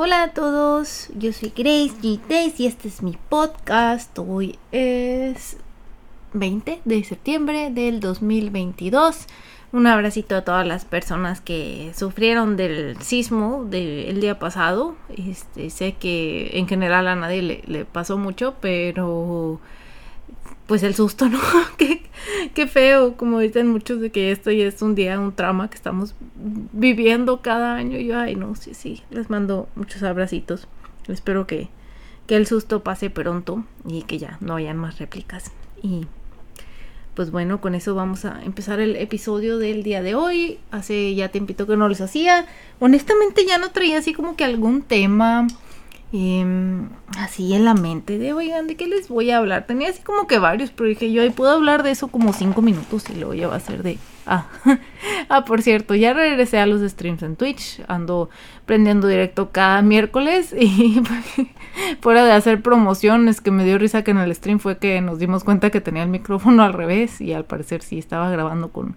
Hola a todos, yo soy Grace G. Y este es mi podcast. Hoy es 20 de septiembre del 2022. Un abracito a todas las personas que sufrieron del sismo del día pasado. Este, sé que en general a nadie le, le pasó mucho, pero pues el susto, ¿no? qué, feo, como dicen muchos de que esto ya es un día, un trauma que estamos viviendo cada año. Yo, ay, no, sí, sí, les mando muchos abracitos. Espero que, que el susto pase pronto y que ya no hayan más réplicas. Y pues bueno, con eso vamos a empezar el episodio del día de hoy. Hace ya tiempito que no les hacía. Honestamente ya no traía así como que algún tema em, así en la mente de, oigan, ¿de qué les voy a hablar? Tenía así como que varios, pero dije yo, ahí puedo hablar de eso como cinco minutos y luego ya va a ser de... Ah, ah, por cierto, ya regresé a los streams en Twitch. Ando prendiendo directo cada miércoles y fuera de hacer promociones que me dio risa que en el stream fue que nos dimos cuenta que tenía el micrófono al revés y al parecer sí estaba grabando con,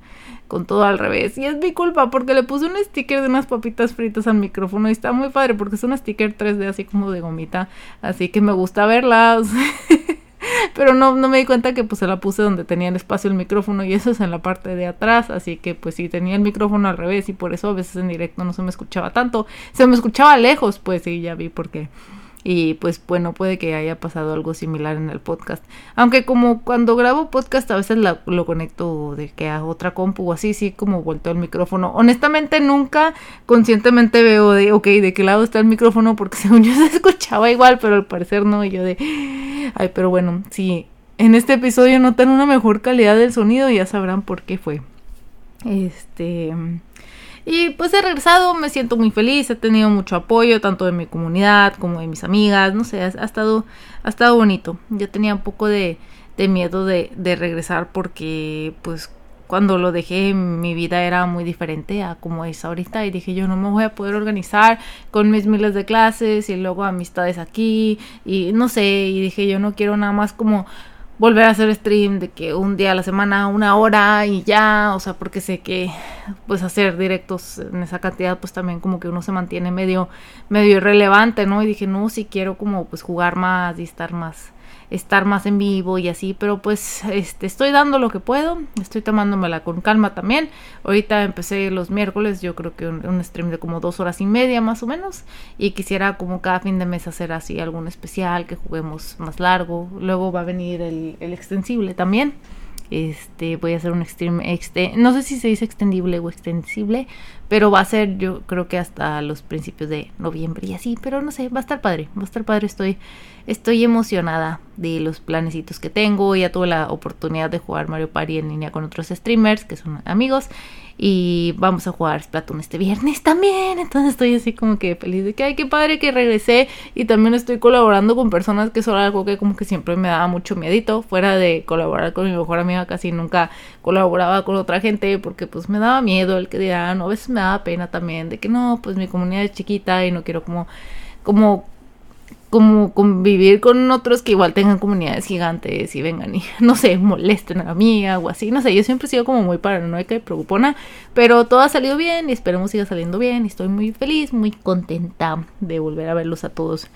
con todo al revés. Y es mi culpa porque le puse un sticker de unas papitas fritas al micrófono y está muy padre porque es un sticker 3D así como de gomita. Así que me gusta verlas. Pero no, no me di cuenta que pues se la puse donde tenía el espacio el micrófono y eso es en la parte de atrás. Así que pues sí, tenía el micrófono al revés y por eso a veces en directo no se me escuchaba tanto. Se me escuchaba lejos, pues sí, ya vi por qué. Y pues bueno, puede que haya pasado algo similar en el podcast. Aunque como cuando grabo podcast a veces lo conecto de que a otra compu o así, sí, como vuelto el micrófono. Honestamente nunca conscientemente veo de, ok, de qué lado está el micrófono porque según yo se escuchaba igual, pero al parecer no. Y yo de, ay, pero bueno, si en este episodio notan una mejor calidad del sonido, ya sabrán por qué fue. Este... Y pues he regresado, me siento muy feliz, he tenido mucho apoyo tanto de mi comunidad como de mis amigas, no sé, ha, estado, ha estado bonito. Yo tenía un poco de, de miedo de, de regresar porque pues cuando lo dejé mi vida era muy diferente a como es ahorita y dije yo no me voy a poder organizar con mis miles de clases y luego amistades aquí y no sé y dije yo no quiero nada más como volver a hacer stream de que un día a la semana, una hora y ya, o sea, porque sé que pues hacer directos en esa cantidad pues también como que uno se mantiene medio medio irrelevante, ¿no? Y dije, "No, si quiero como pues jugar más y estar más estar más en vivo y así, pero pues este, estoy dando lo que puedo, estoy tomándomela con calma también. Ahorita empecé los miércoles, yo creo que un, stream de como dos horas y media más o menos, y quisiera como cada fin de mes hacer así algún especial, que juguemos más largo. Luego va a venir el, el extensible también. Este, voy a hacer un stream exte no sé si se dice extendible o extensible, pero va a ser yo creo que hasta los principios de noviembre y así, pero no sé, va a estar padre, va a estar padre, estoy estoy emocionada de los planecitos que tengo, ya tuve la oportunidad de jugar Mario Party en línea con otros streamers que son amigos y vamos a jugar Splatoon este viernes también. Entonces estoy así como que feliz de que, ay, qué padre que regresé. Y también estoy colaborando con personas que son algo que como que siempre me daba mucho miedito. Fuera de colaborar con mi mejor amiga, casi nunca colaboraba con otra gente porque pues me daba miedo el que dirán. O a veces me daba pena también de que no, pues mi comunidad es chiquita y no quiero como como como convivir con otros que igual tengan comunidades gigantes y vengan y, no sé, molesten a la mía o así. No sé, yo siempre he sido como muy paranoica y preocupona, pero todo ha salido bien y esperemos siga saliendo bien estoy muy feliz, muy contenta de volver a verlos a todos.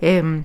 Em,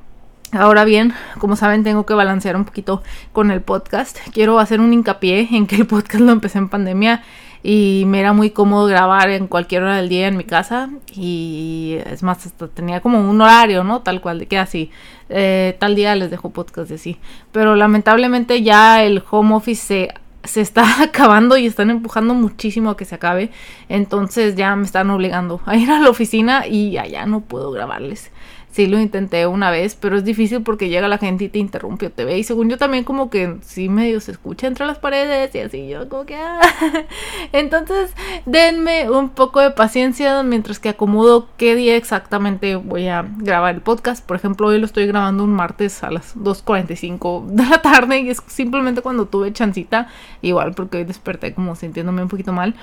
ahora bien, como saben, tengo que balancear un poquito con el podcast. Quiero hacer un hincapié en que el podcast lo empecé en pandemia y me era muy cómodo grabar en cualquier hora del día en mi casa y es más hasta tenía como un horario no tal cual de que así eh, tal día les dejo podcast de así pero lamentablemente ya el home office se se está acabando y están empujando muchísimo a que se acabe. Entonces ya me están obligando a ir a la oficina y allá no puedo grabarles. Sí lo intenté una vez, pero es difícil porque llega la gente y te interrumpe o te ve. Y según yo también como que sí medio se escucha entre las paredes y así yo como que... Ah. Entonces denme un poco de paciencia mientras que acomodo qué día exactamente voy a grabar el podcast. Por ejemplo, hoy lo estoy grabando un martes a las 2.45 de la tarde y es simplemente cuando tuve chancita. Igual porque hoy desperté como sintiéndome un poquito mal.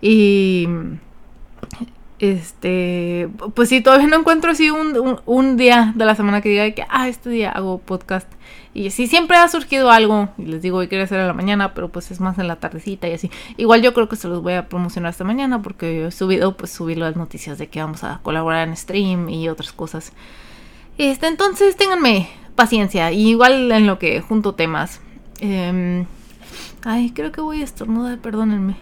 Y Este, pues sí, todavía no encuentro así un, un, día de la semana que diga que, ah, este día hago podcast. Y sí, siempre ha surgido algo. Y les digo, hoy quería hacer a la mañana, pero pues es más en la tardecita y así. Igual yo creo que se los voy a promocionar esta mañana porque he subido, pues subí las noticias de que vamos a colaborar en stream y otras cosas. Este, entonces ténganme paciencia. Igual en lo que junto temas. Em, ay, creo que voy a estornudar, perdónenme.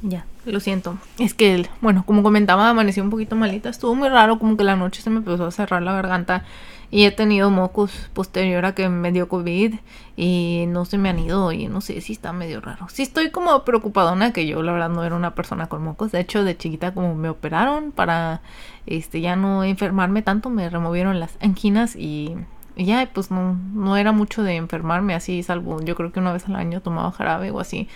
Ya, lo siento. Es que, bueno, como comentaba, amanecí un poquito malita. Estuvo muy raro, como que la noche se me empezó a cerrar la garganta. Y he tenido mocos posterior a que me dio COVID. Y no se me han ido. Y no sé si está medio raro. Sí estoy como preocupadona que yo, la verdad, no era una persona con mocos. De hecho, de chiquita, como me operaron para este ya no enfermarme tanto, me removieron las anginas y ya, pues no, no era mucho de enfermarme así, salvo yo creo que una vez al año tomaba jarabe o así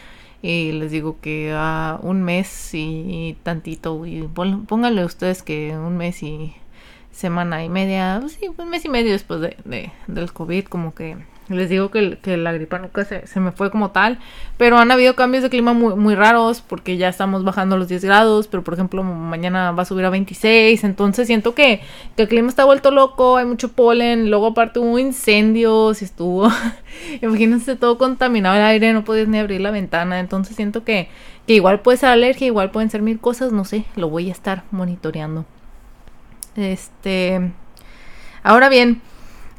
y les digo que a un mes y, tantito, y pónganle ustedes que un mes y semana y media, sí, un mes y medio después de, de, del COVID, como que les digo que, que la gripa nunca se, se, me fue como tal, pero han habido cambios de clima muy, muy raros porque ya estamos bajando los 10 grados, pero por ejemplo mañana va a subir a 26, entonces siento que, que el clima está vuelto loco, hay mucho polen, luego aparte hubo incendios y estuvo, imagínense todo contaminado el aire, no podías ni abrir la ventana, entonces siento que, que igual puede ser alergia, igual pueden ser mil cosas, no sé, lo voy a estar monitoreando. Este, ahora bien,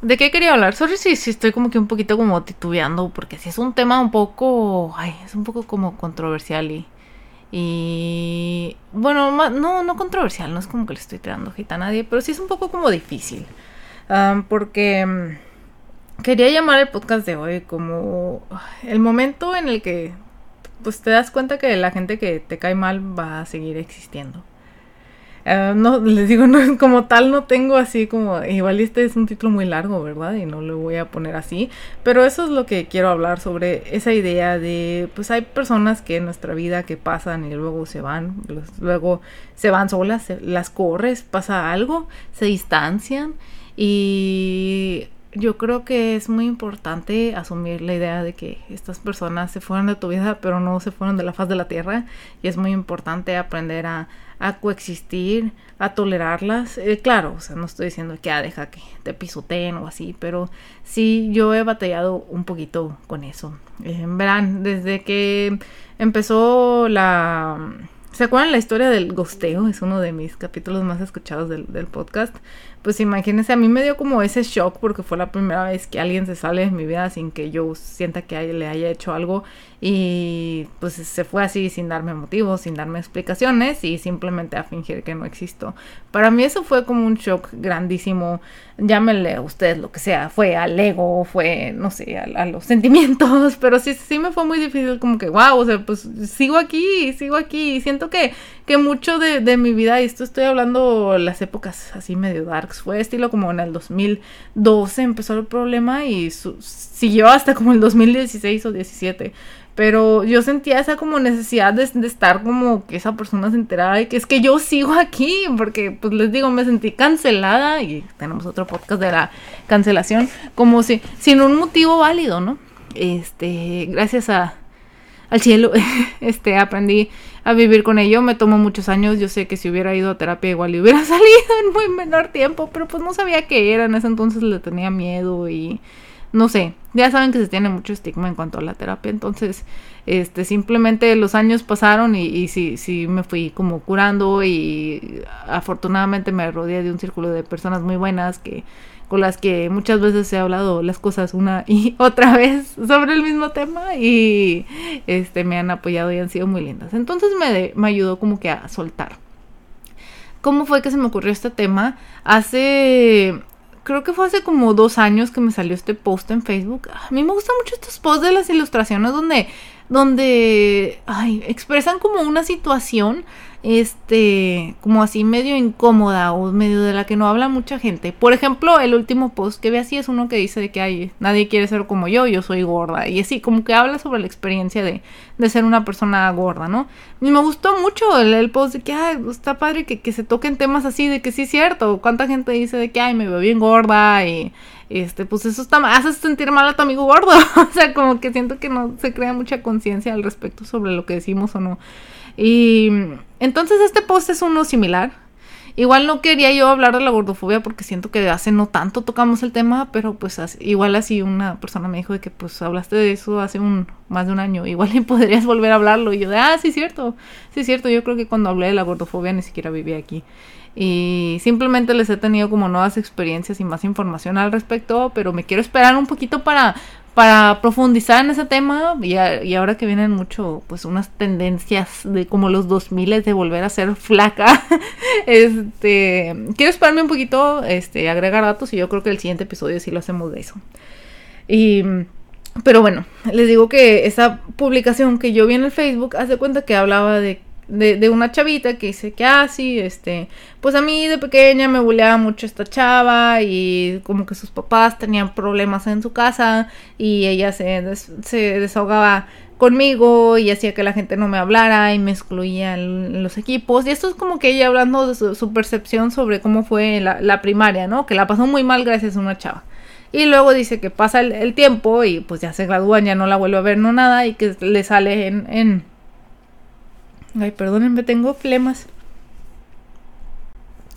¿De qué quería hablar? Sorry si, si estoy como que un poquito como titubeando, porque si es un tema un poco, ay, es un poco como controversial y, y bueno, no, no controversial, no es como que le estoy tirando hate a nadie, pero sí es un poco como difícil, porque mm, quería llamar el podcast de hoy como el momento en el que pues te das cuenta que la gente que te cae mal va a seguir existiendo. Eh, no, les digo, no, como tal no tengo así como, igual este es un título muy largo, ¿verdad? Y no lo voy a poner así, pero eso es lo que quiero hablar sobre esa idea de, pues hay personas que en nuestra vida que pasan y luego se van, luego se van solas, las corres, pasa algo, se distancian y yo creo que es muy importante asumir la idea de que estas personas se fueron de tu vida, pero no se fueron de la faz de la tierra. Y es muy importante aprender a, coexistir, a tolerarlas. Eh, claro, o sea, no estoy diciendo que ah, deja que te pisoteen o así, pero sí yo he batallado un poquito con eso. Eh, verán, desde que empezó la ¿Se acuerdan la historia del gosteo? Es uno de mis capítulos más escuchados del, del, podcast. Pues imagínense, a mí me dio como ese shock porque fue la primera vez que alguien se sale de mi vida sin que yo sienta que le haya hecho algo y pues se fue así sin darme motivos, sin darme explicaciones y simplemente a fingir que no existo. Para mí eso fue como un shock grandísimo, llámenle a ustedes lo que sea, fue al ego, fue, no sé, a, los sentimientos, pero sí, sí me fue muy difícil como que, wow, o sea, pues sigo aquí, sigo aquí siento que, que mucho de, de mi vida, y esto estoy hablando las épocas así medio darks, fue estilo como en el 2012 empezó el problema y siguió hasta como el 2016 o 17 pero yo sentía esa como necesidad de, estar como que esa persona se enterara y que es que yo sigo aquí, porque pues les digo, me sentí cancelada y tenemos otro podcast de la cancelación, como si, sin un motivo válido, ¿no? Este, gracias a, al cielo, este, aprendí a vivir con ello, me tomó muchos años, yo sé que si hubiera ido a terapia igual le hubiera salido en muy menor tiempo, pero pues no sabía qué era, en ese entonces le tenía miedo y no sé, ya saben que se tiene mucho estigma en cuanto a la terapia, entonces, este, simplemente los años pasaron y, y sí, sí me fui como curando y afortunadamente me rodeé de un círculo de personas muy buenas que con las que muchas veces he hablado las cosas una y otra vez sobre el mismo tema y este me han apoyado y han sido muy lindas. Entonces me, me ayudó como que a soltar. ¿Cómo fue que se me ocurrió este tema? Hace creo que fue hace como dos años que me salió este post en Facebook. A mí me gustan mucho estos posts de las ilustraciones donde, donde, ay, expresan como una situación este, como así medio incómoda o medio de la que no habla mucha gente. Por ejemplo, el último post que ve así es uno que dice de que hay nadie quiere ser como yo, yo soy gorda. Y así, como que habla sobre la experiencia de, de ser una persona gorda, ¿no? Y me gustó mucho el, post de que, ay, está padre que, que se toquen temas así, de que sí es cierto. ¿Cuánta gente dice de que, ay, me veo bien gorda y este, pues eso está, hace sentir mal a tu amigo gordo. o sea, como que siento que no se crea mucha conciencia al respecto sobre lo que decimos o no. Y entonces este post es uno similar. Igual no quería yo hablar de la gordofobia porque siento que hace no tanto tocamos el tema, pero pues igual así una persona me dijo de que pues hablaste de eso hace un más de un año, igual y podrías volver a hablarlo y yo de, ah, sí cierto, sí cierto, yo creo que cuando hablé de la gordofobia ni siquiera vivía aquí. Y simplemente les he tenido como nuevas experiencias y más información al respecto, pero me quiero esperar un poquito para para profundizar en ese tema. Y, ahora que vienen mucho pues unas tendencias de como los 2000 de volver a ser flaca este quiero esperarme un poquito este agregar datos y yo creo que el siguiente episodio sí lo hacemos de eso. Y pero bueno les digo que esa publicación que yo vi en el Facebook hace cuenta que hablaba de de, una chavita que dice que así, ah, este, pues a mí de pequeña me buleaba mucho esta chava y como que sus papás tenían problemas en su casa y ella se, se desahogaba conmigo y hacía que la gente no me hablara y me excluía en, los equipos. Y esto es como que ella hablando de su, percepción sobre cómo fue la, la, primaria, ¿no? Que la pasó muy mal gracias a una chava. Y luego dice que pasa el, tiempo y pues ya se gradúan, ya no la vuelve a ver, no nada, y que le sale en Ay, perdónenme, tengo flemas.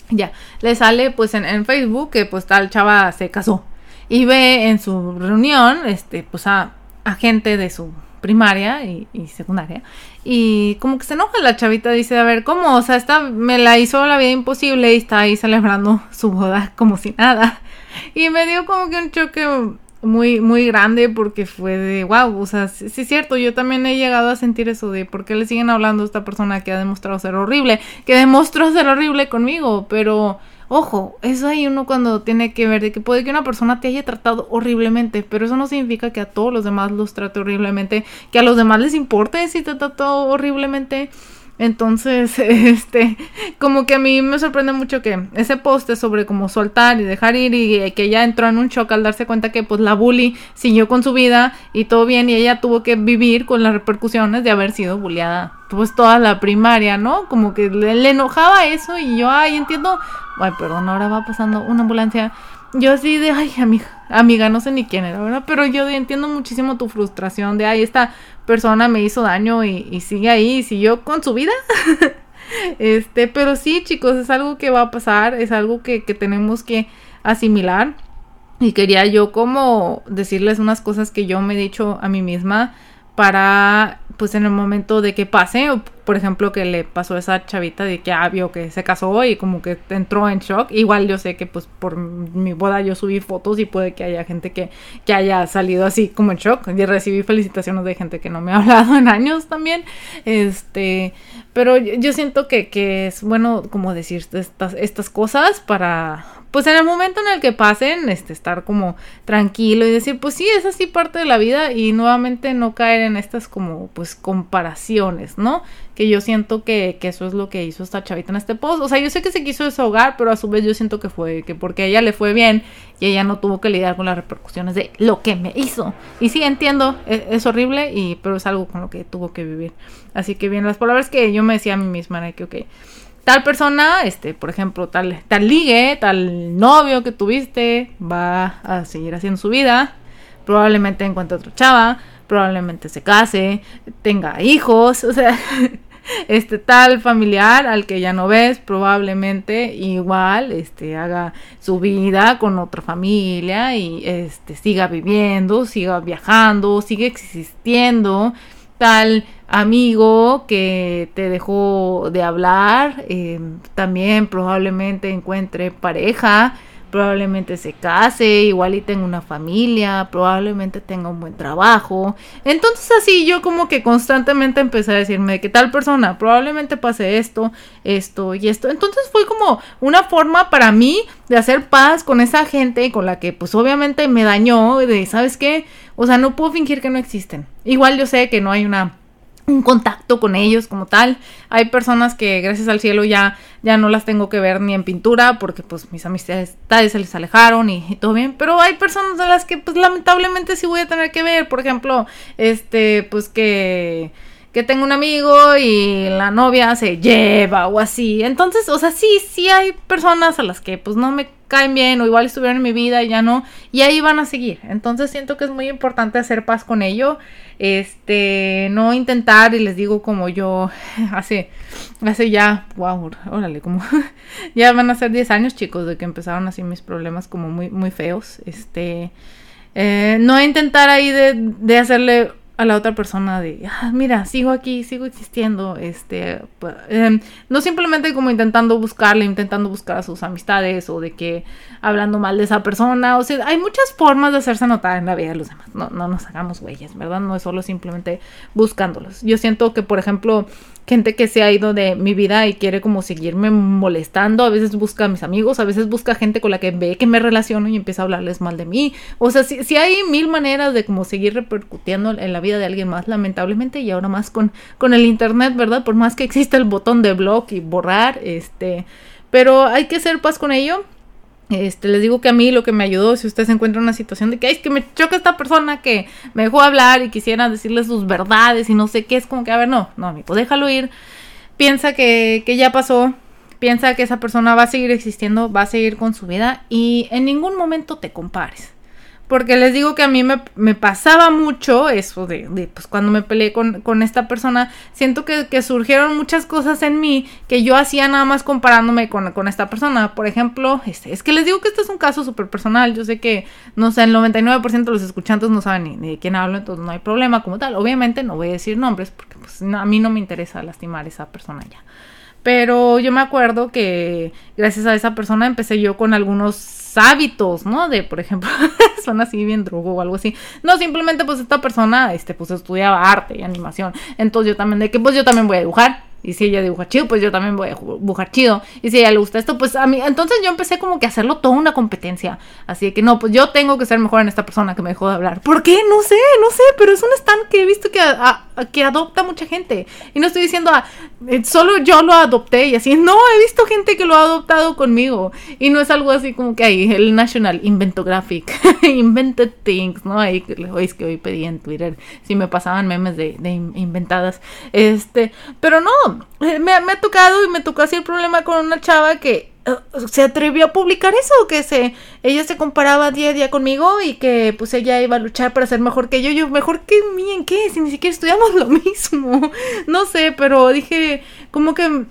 Ya, le sale pues en, Facebook que pues tal chava se casó. Y ve en su reunión, este, pues a, gente de su primaria y, secundaria. Y como que se enoja la chavita, dice, a ver, ¿cómo? O sea, esta me la hizo la vida imposible y está ahí celebrando su boda como si nada. Y me dio como que un choque muy, muy grande porque fue de wow, o sea, sí, es cierto, yo también he llegado a sentir eso de por qué le siguen hablando a esta persona que ha demostrado ser horrible, que demostró ser horrible conmigo, pero ojo, eso hay uno cuando tiene que ver de que puede que una persona te haya tratado horriblemente, pero eso no significa que a todos los demás los trate horriblemente, que a los demás les importe si te trató horriblemente. Entonces, este, como que a mí me sorprende mucho que ese poste sobre como soltar y dejar ir y que ella entró en un shock al darse cuenta que pues la bully siguió con su vida y todo bien y ella tuvo que vivir con las repercusiones de haber sido bulliada pues toda la primaria, ¿no? Como que le, le enojaba eso y yo, ay, entiendo, ay, perdón, ahora va pasando una ambulancia yo así de, ay, amiga, amiga, no sé ni quién era, ¿verdad? Pero yo entiendo muchísimo tu frustración de, ay, esta persona me hizo daño y, sigue ahí, y siguió con su vida. este, pero sí, chicos, es algo que va a pasar, es algo que, que tenemos que asimilar. Y quería yo como decirles unas cosas que yo me he dicho a mí misma para pues en el momento de que pase, por ejemplo que le pasó a esa chavita de que ah, vio que se casó y como que entró en shock, igual yo sé que pues por mi boda yo subí fotos y puede que haya gente que, que haya salido así como en shock. Y recibí felicitaciones de gente que no me ha hablado en años también, este, pero yo siento que, que es bueno como decir estas, estas cosas para, pues en el momento en el que pasen, este, estar como tranquilo y decir, pues sí, es así parte de la vida y nuevamente no caer en estas como, pues, comparaciones, ¿no? Que yo siento que, que eso es lo que hizo esta chavita en este post. O sea, yo sé que se quiso desahogar, pero a su vez yo siento que fue que porque a ella le fue bien y ella no tuvo que lidiar con las repercusiones de lo que me hizo. Y sí, entiendo, es, es horrible, y, pero es algo con lo que tuvo que vivir. Así que bien, las palabras que yo me decía a mí misma era que, ok, tal persona, este, por ejemplo, tal, tal ligue, tal novio que tuviste, va a seguir haciendo su vida. Probablemente encuentre otra chava, probablemente se case, tenga hijos, o sea, este tal familiar al que ya no ves, probablemente igual este haga su vida con otra familia y este siga viviendo, siga viajando, sigue existiendo tal amigo que te dejó de hablar, eh, también probablemente encuentre pareja, probablemente se case, igual y tenga una familia, probablemente tenga un buen trabajo. Entonces así yo como que constantemente empecé a decirme que tal persona probablemente pase esto, esto y esto. Entonces fue como una forma para mí de hacer paz con esa gente con la que pues obviamente me dañó, de, ¿sabes qué? O sea, no puedo fingir que no existen. Igual yo sé que no hay una un contacto con ellos como tal. Hay personas que gracias al cielo ya, ya no las tengo que ver ni en pintura porque pues mis amistades se les alejaron y, todo bien. Pero hay personas de las que pues lamentablemente sí voy a tener que ver. Por ejemplo, este, pues que que tengo un amigo y la novia se lleva o así. Entonces, o sea, sí, sí hay personas a las que pues no me caen bien o igual estuvieron en mi vida y ya no, y ahí van a seguir. Entonces siento que es muy importante hacer paz con ello, este, no intentar, y les digo como yo hace, hace ya, wow, órale, como ya van a ser 10 años chicos de que empezaron así mis problemas como muy, muy feos, este, eh, no intentar ahí de, de hacerle a la otra persona de, ah, mira, sigo aquí, sigo existiendo, este, em, no simplemente como intentando buscarle, intentando buscar a sus amistades o de que hablando mal de esa persona, o sea, hay muchas formas de hacerse notar en la vida de los demás, no, no nos hagamos güeyes, ¿verdad? No es solo simplemente buscándolos. Yo siento que, por ejemplo, gente que se ha ido de mi vida y quiere como seguirme molestando, a veces busca a mis amigos, a veces busca gente con la que ve que me relaciono y empieza a hablarles mal de mí. O sea, si, hay mil maneras de como seguir repercutiendo en la vida de alguien más, lamentablemente, y ahora más con, con el internet, ¿verdad? Por más que exista el botón de blog y borrar, este, pero hay que hacer paz con ello este, les digo que a mí lo que me ayudó, si usted se encuentra en una situación de que, es que me choca esta persona que me dejó hablar y quisiera decirle sus verdades y no sé qué, es como que, a ver, no, no, amigo, déjalo ir. Piensa que, que ya pasó, piensa que esa persona va a seguir existiendo, va a seguir con su vida y en ningún momento te compares. Porque les digo que a mí me, pasaba mucho eso de, pues cuando me peleé con, esta persona, siento que, surgieron muchas cosas en mí que yo hacía nada más comparándome con, esta persona. Por ejemplo, este, es que les digo que este es un caso súper personal. Yo sé que, no sé, el 99% de los escuchantes no saben ni, de quién hablo, entonces no hay problema como tal. Obviamente no voy a decir nombres porque pues, a mí no me interesa lastimar a esa persona ya. Pero yo me acuerdo que gracias a esa persona empecé yo con algunos hábitos, ¿no? De, por ejemplo, son así bien drogo o algo así. No, simplemente pues esta persona, este, pues estudiaba arte y animación. Entonces yo también, de que pues yo también voy a dibujar. Y si ella dibuja chido, pues yo también voy a dibujar chido. Y si a ella le gusta esto, pues a mí. Entonces yo empecé como que a hacerlo toda una competencia. Así que no, pues yo tengo que ser mejor en esta persona que me dejó de hablar. ¿Por qué? No sé, no sé, pero es un stand que he visto que, que adopta mucha gente. Y no estoy diciendo, eh, solo yo lo adopté y así. No, he visto gente que lo ha adoptado conmigo. Y no es algo así como que hay el National Inventographic, Invented Things, ¿no? Ahí es que hoy pedí en Twitter si me pasaban memes de, de inventadas. Este, pero no, me, me, ha tocado y me tocó así el problema con una chava que eh, se atrevió a publicar eso, que se ella se comparaba día a día conmigo y que pues ella iba a luchar para ser mejor que yo, yo mejor que mí en qué, si ni siquiera estudiamos lo mismo, no sé, pero dije como que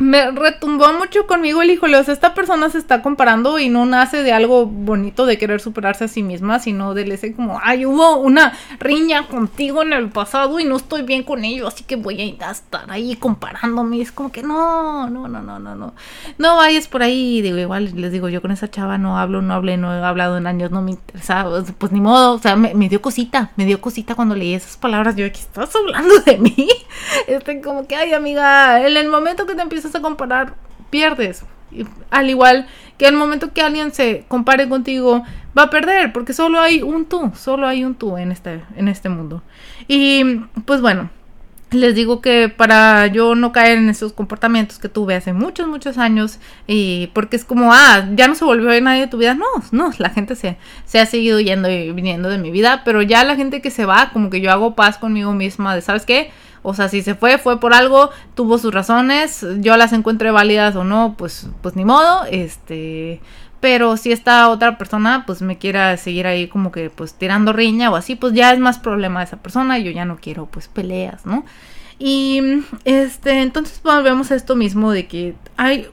me retumbó mucho conmigo el híjole, o sea, esta persona se está comparando y no nace de algo bonito de querer superarse a sí misma, sino del ese como, ay, hubo una riña contigo en el pasado y no estoy bien con ello, así que voy a estar ahí comparándome. Es como que no, no, no, no, no, no. No vayas por ahí, digo, igual les digo, yo con esa chava no hablo, no hablé, no he hablado en años, no me interesa, pues ni modo, o sea, me, dio cosita, me dio cosita cuando leí esas palabras, yo estás hablando de mí. Este, como que, ay, amiga, en el momento que te empiezas a comparar, pierdes. Al igual que el momento que alguien se compare contigo, va a perder, porque solo hay un tú, solo hay un tú en este, en este mundo. Y pues bueno, les digo que para yo no caer en esos comportamientos que tuve hace muchos, muchos años, y porque es como, ah, ya no se volvió nadie de tu vida, no, no, la gente se, se ha seguido yendo y viniendo de mi vida, pero ya la gente que se va, como que yo hago paz conmigo misma de, ¿sabes qué? O sea, si se fue, fue por algo, tuvo sus razones, yo las encuentre válidas o no, pues, pues ni modo, este, pero si esta otra persona pues me quiera seguir ahí como que pues tirando riña o así, pues ya es más problema esa persona, yo ya no quiero pues peleas, ¿no? Y este, entonces volvemos a esto mismo de que hay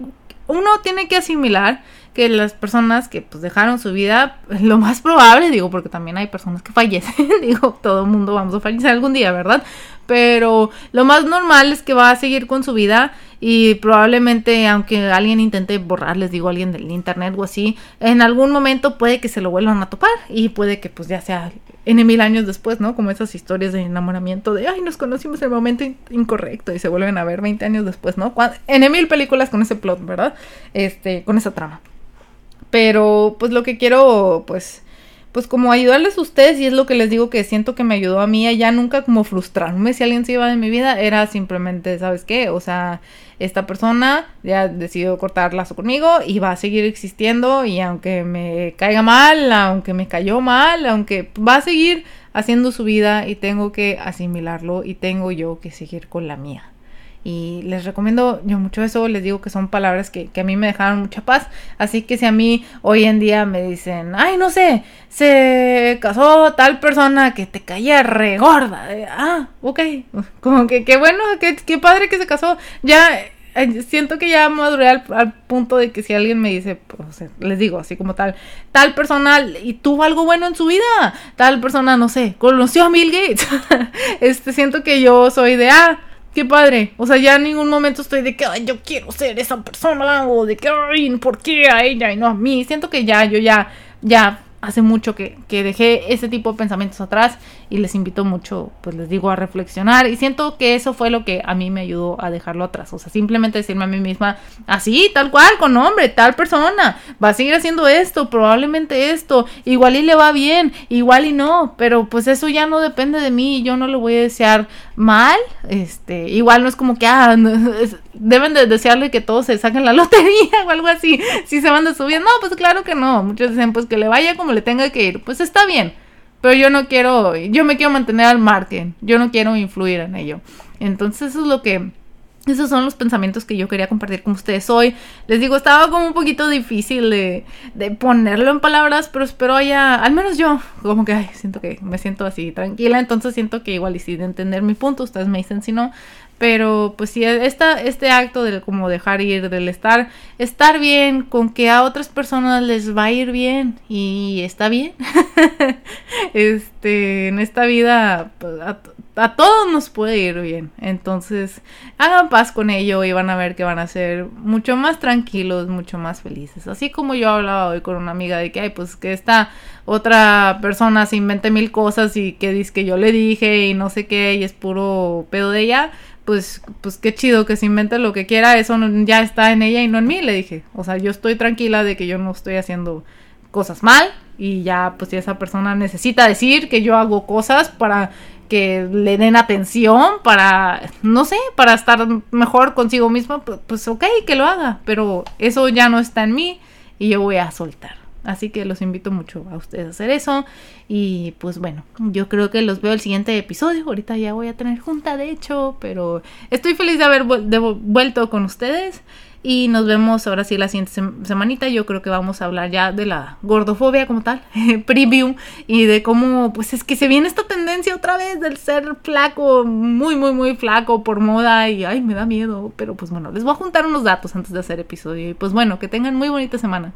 uno tiene que asimilar que las personas que pues dejaron su vida, lo más probable, digo, porque también hay personas que fallecen, digo, todo el mundo vamos a fallecer algún día, ¿verdad? Pero lo más normal es que va a seguir con su vida y probablemente aunque alguien intente borrar, les digo, alguien del internet o así, en algún momento puede que se lo vuelvan a topar y puede que pues ya sea en mil años después, ¿no? Como esas historias de enamoramiento de, ay, nos conocimos en el momento incorrecto y se vuelven a ver 20 años después, ¿no? en mil películas con ese plot, ¿verdad? Este, con esa trama. Pero pues lo que quiero pues pues como ayudarles a ustedes y es lo que les digo que siento que me ayudó a mí ya nunca como frustrarme si alguien se iba de mi vida, era simplemente, ¿sabes qué? O sea, esta persona ya decidió cortar lazo conmigo y va a seguir existiendo y aunque me caiga mal, aunque me cayó mal, aunque va a seguir haciendo su vida y tengo que asimilarlo y tengo yo que seguir con la mía. Y les recomiendo yo mucho eso, les digo que son palabras que, a mí me dejaron mucha paz. Así que si a mí hoy en día me dicen, ay, no sé, se casó tal persona que te caía regorda. ah, ok, como que qué bueno, qué, padre que se casó. Ya eh, siento que ya maduré al, punto de que si alguien me dice, pues, les digo así como tal, tal persona y tuvo algo bueno en su vida, tal persona, no sé, conoció a Bill Gates, este, siento que yo soy de, ah, qué padre. O sea, ya en ningún momento estoy de que Ay, yo quiero ser esa persona o de que, Ay, ¿por qué a ella y no a mí? Siento que ya, yo ya, ya hace mucho que, que, dejé ese tipo de pensamientos atrás y les invito mucho, pues les digo, a reflexionar. Y siento que eso fue lo que a mí me ayudó a dejarlo atrás. O sea, simplemente decirme a mí misma, así, tal cual, con nombre, tal persona, va a seguir haciendo esto, probablemente esto, igual y le va bien, igual y no, pero pues eso ya no depende de mí, yo no lo voy a desear mal, este, igual no es como que, ah, deben de desearle que todos se saquen la lotería o algo así, si se van de subir. No, pues claro que no, muchos dicen, pues que le vaya como le tenga que ir, pues está bien. Pero yo no quiero, yo me quiero mantener al margen, yo no quiero influir en ello. Entonces eso es lo que, esos son los pensamientos que yo quería compartir con ustedes hoy. Les digo, estaba como un poquito difícil de, ponerlo en palabras, pero espero ya, al menos yo, como que siento que me siento así tranquila, entonces siento que igual y de entender mi punto, ustedes me dicen si no, pero pues sí, esta, este acto del como dejar ir, del estar, estar bien con que a otras personas les va a ir bien y está bien. este, en esta vida pues, a, a, todos nos puede ir bien. Entonces, hagan paz con ello y van a ver que van a ser mucho más tranquilos, mucho más felices. Así como yo hablaba hoy con una amiga de que, ay, pues que esta otra persona se invente mil cosas y que dice que yo le dije y no sé qué y es puro pedo de ella pues, pues qué chido que se invente lo que quiera, eso ya está en ella y no en mí, le dije. O sea, yo estoy tranquila de que yo no estoy haciendo cosas mal y ya, pues si esa persona necesita decir que yo hago cosas para que le den atención, para, no sé, para estar mejor consigo mismo, pues, ok, que lo haga, pero eso ya no está en mí y yo voy a soltar. Así que los invito mucho a ustedes a hacer eso. Y pues bueno, yo creo que los veo el siguiente episodio. Ahorita ya voy a tener junta, de hecho, pero estoy feliz de haber vuelto con ustedes. Y nos vemos ahora sí la siguiente semanita. Yo creo que vamos a hablar ya de la gordofobia como tal, preview, y de cómo, pues es que se viene esta tendencia otra vez del ser flaco, muy, muy, muy flaco por moda. Y ay, me da miedo. Pero pues bueno, les voy a juntar unos datos antes de hacer episodio. Y pues bueno, que tengan muy bonita semana.